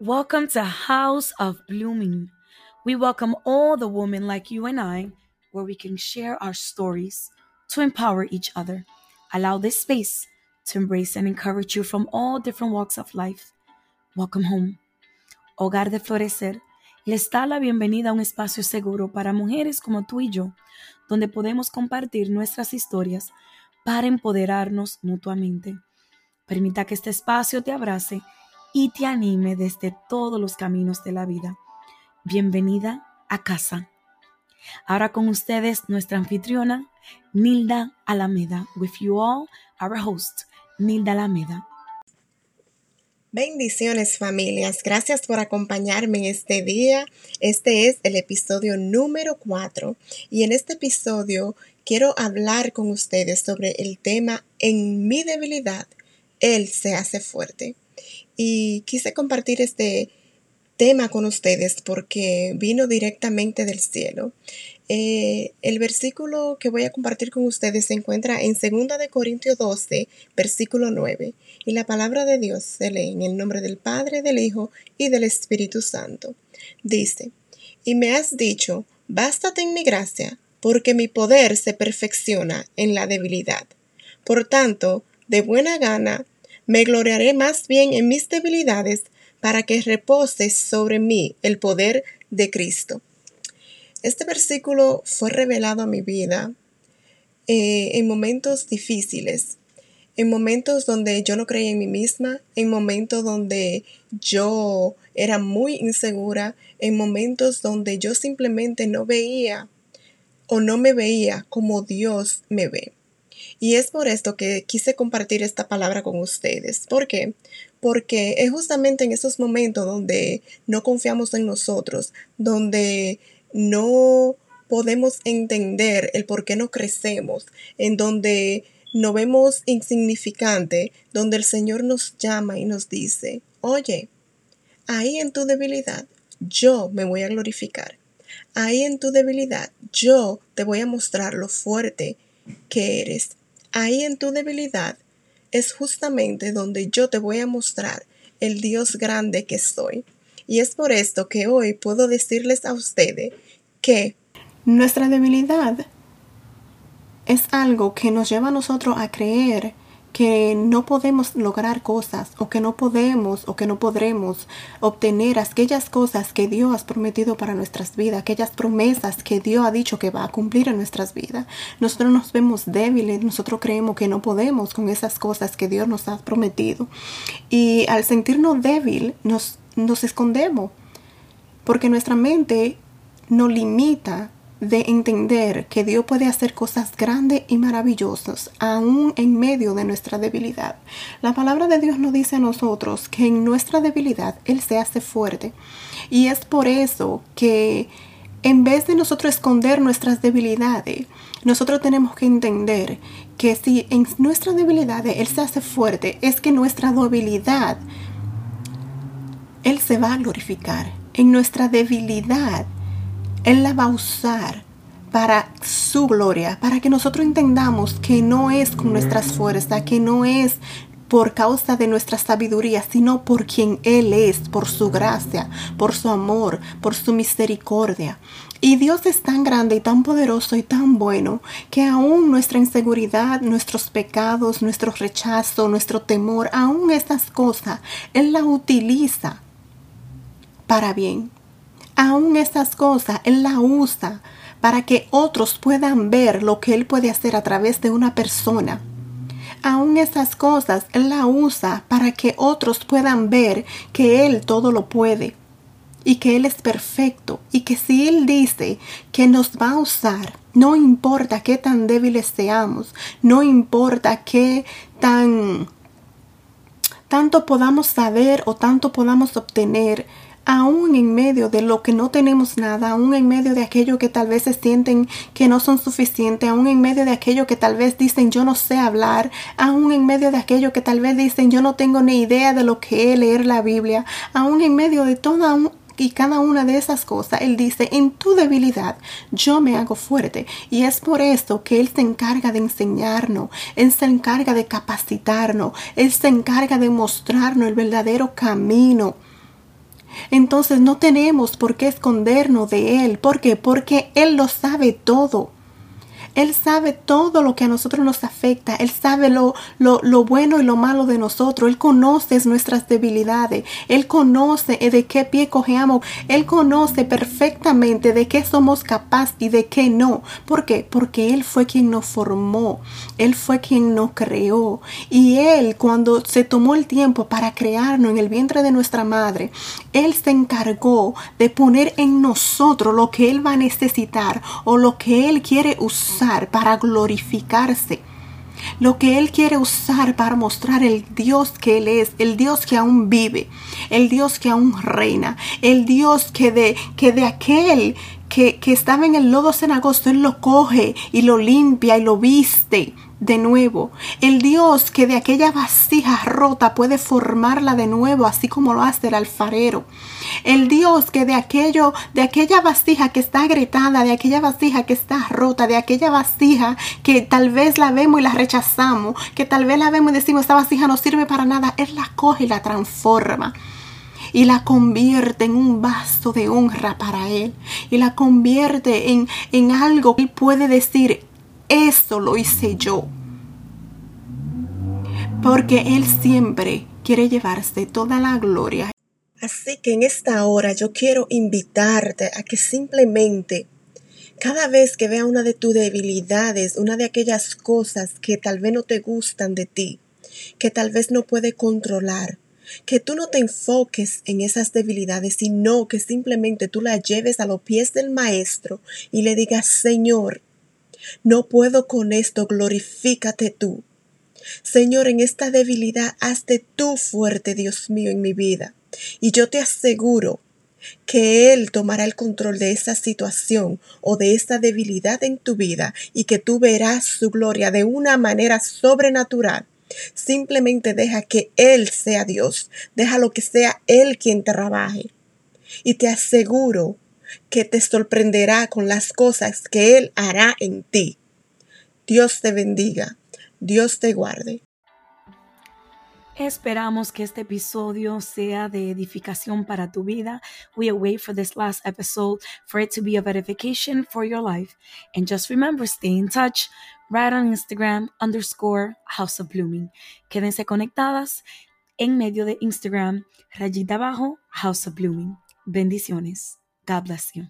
Welcome to House of Blooming. We welcome all the women like you and I, where we can share our stories to empower each other. Allow this space to embrace and encourage you from all different walks of life. Welcome home. Hogar de Florecer les da la bienvenida a un espacio seguro para mujeres como tú y yo, donde podemos compartir nuestras historias para empoderarnos mutuamente. Permita que este espacio te abrace y te anime desde todos los caminos de la vida. Bienvenida a casa. Ahora con ustedes nuestra anfitriona, Nilda Alameda. With you all, our host, Nilda Alameda. Bendiciones familias, gracias por acompañarme en este día. Este es el episodio número 4 y en este episodio quiero hablar con ustedes sobre el tema En mi debilidad, Él se hace fuerte y quise compartir este tema con ustedes porque vino directamente del cielo. Eh, el versículo que voy a compartir con ustedes se encuentra en 2 de Corintios 12, versículo 9, y la palabra de Dios se lee en el nombre del Padre, del Hijo y del Espíritu Santo. Dice, y me has dicho, bástate en mi gracia, porque mi poder se perfecciona en la debilidad. Por tanto, de buena gana, me gloriaré más bien en mis debilidades para que repose sobre mí el poder de Cristo. Este versículo fue revelado a mi vida eh, en momentos difíciles, en momentos donde yo no creía en mí misma, en momentos donde yo era muy insegura, en momentos donde yo simplemente no veía o no me veía como Dios me ve. Y es por esto que quise compartir esta palabra con ustedes. ¿Por qué? Porque es justamente en esos momentos donde no confiamos en nosotros, donde no podemos entender el por qué no crecemos, en donde no vemos insignificante, donde el Señor nos llama y nos dice, oye, ahí en tu debilidad yo me voy a glorificar. Ahí en tu debilidad yo te voy a mostrar lo fuerte que eres. Ahí en tu debilidad es justamente donde yo te voy a mostrar el Dios grande que soy. Y es por esto que hoy puedo decirles a ustedes que nuestra debilidad es algo que nos lleva a nosotros a creer que no podemos lograr cosas o que no podemos o que no podremos obtener aquellas cosas que Dios ha prometido para nuestras vidas, aquellas promesas que Dios ha dicho que va a cumplir en nuestras vidas. Nosotros nos vemos débiles, nosotros creemos que no podemos con esas cosas que Dios nos ha prometido. Y al sentirnos débil nos, nos escondemos porque nuestra mente nos limita de entender que Dios puede hacer cosas grandes y maravillosas aún en medio de nuestra debilidad. La palabra de Dios nos dice a nosotros que en nuestra debilidad Él se hace fuerte. Y es por eso que en vez de nosotros esconder nuestras debilidades, nosotros tenemos que entender que si en nuestra debilidad Él se hace fuerte, es que nuestra debilidad Él se va a glorificar. En nuestra debilidad él la va a usar para su gloria, para que nosotros entendamos que no es con nuestras fuerzas, que no es por causa de nuestra sabiduría, sino por quien Él es, por su gracia, por su amor, por su misericordia. Y Dios es tan grande y tan poderoso y tan bueno que aún nuestra inseguridad, nuestros pecados, nuestro rechazo, nuestro temor, aún estas cosas, Él la utiliza para bien aún esas cosas Él la usa para que otros puedan ver lo que Él puede hacer a través de una persona. Aún esas cosas Él la usa para que otros puedan ver que Él todo lo puede y que Él es perfecto y que si Él dice que nos va a usar, no importa qué tan débiles seamos, no importa qué tan tanto podamos saber o tanto podamos obtener, aún en medio de lo que no tenemos nada, aún en medio de aquello que tal vez se sienten que no son suficientes, aún en medio de aquello que tal vez dicen yo no sé hablar, aún en medio de aquello que tal vez dicen yo no tengo ni idea de lo que es leer la Biblia, aún en medio de toda y cada una de esas cosas, Él dice, en tu debilidad yo me hago fuerte. Y es por esto que Él se encarga de enseñarnos, Él se encarga de capacitarnos, Él se encarga de mostrarnos el verdadero camino Entonces no tenemos por qué escondernos de Él. ¿Por qué? Porque Él lo sabe todo. Él sabe todo lo que a nosotros nos afecta. Él sabe lo, lo, bueno y lo malo de nosotros. Él conoce nuestras debilidades. Él conoce de qué pie cojeamos. Él conoce perfectamente de qué somos capaces y de qué no. ¿Por qué? Porque Él fue quien nos formó. Él fue quien nos creó. Y Él, cuando se tomó el tiempo para crearnos en el vientre de nuestra madre, Él se encargó de poner en nosotros lo que Él va a necesitar o lo que Él quiere usar para glorificarse. Lo que Él quiere usar para mostrar el Dios que Él es, el Dios que aún vive, el Dios que aún reina, el Dios que de, que de aquel que, que estaba en el lodo cenagosto, Él lo coge y lo limpia y lo viste de nuevo. El Dios que de aquella vasija rota puede formarla de nuevo, así como lo hace el alfarero. El Dios que de aquello, de aquella vasija que está agrietada, de aquella vasija que está rota, de aquella vasija que tal vez la vemos y la rechazamos, que tal vez la vemos y decimos esta vasija no sirve para nada, Él la coge y la transforma y la convierte en un vaso de honra para Él y la convierte en, en algo que Él puede decir, eso lo hice yo. Porque Él siempre quiere llevarse toda la gloria. Así que en esta hora yo quiero invitarte a que simplemente cada vez que vea una de tus debilidades, una de aquellas cosas que tal vez no te gustan de ti, que tal vez no puede controlar, que tú no te enfoques en esas debilidades, sino que simplemente tú las lleves a los pies del Maestro y le digas, Señor, no puedo con esto, glorifícate tú. Señor, en esta debilidad, hazte tú fuerte, Dios mío, en mi vida. Y yo te aseguro que Él tomará el control de esa situación o de esta debilidad en tu vida y que tú verás su gloria de una manera sobrenatural. Simplemente deja que Él sea Dios, deja lo que sea Él quien trabaje. Y te aseguro que te sorprenderá con las cosas que Él hará en ti. Dios te bendiga, Dios te guarde. Esperamos que este episodio sea de edificación para tu vida. We await for this last episode for it to be of edification for your life. And just remember, stay in touch right on Instagram underscore House of Blooming. Quédense conectadas en medio de Instagram, rayita abajo, House of Blooming. Bendiciones. God bless you.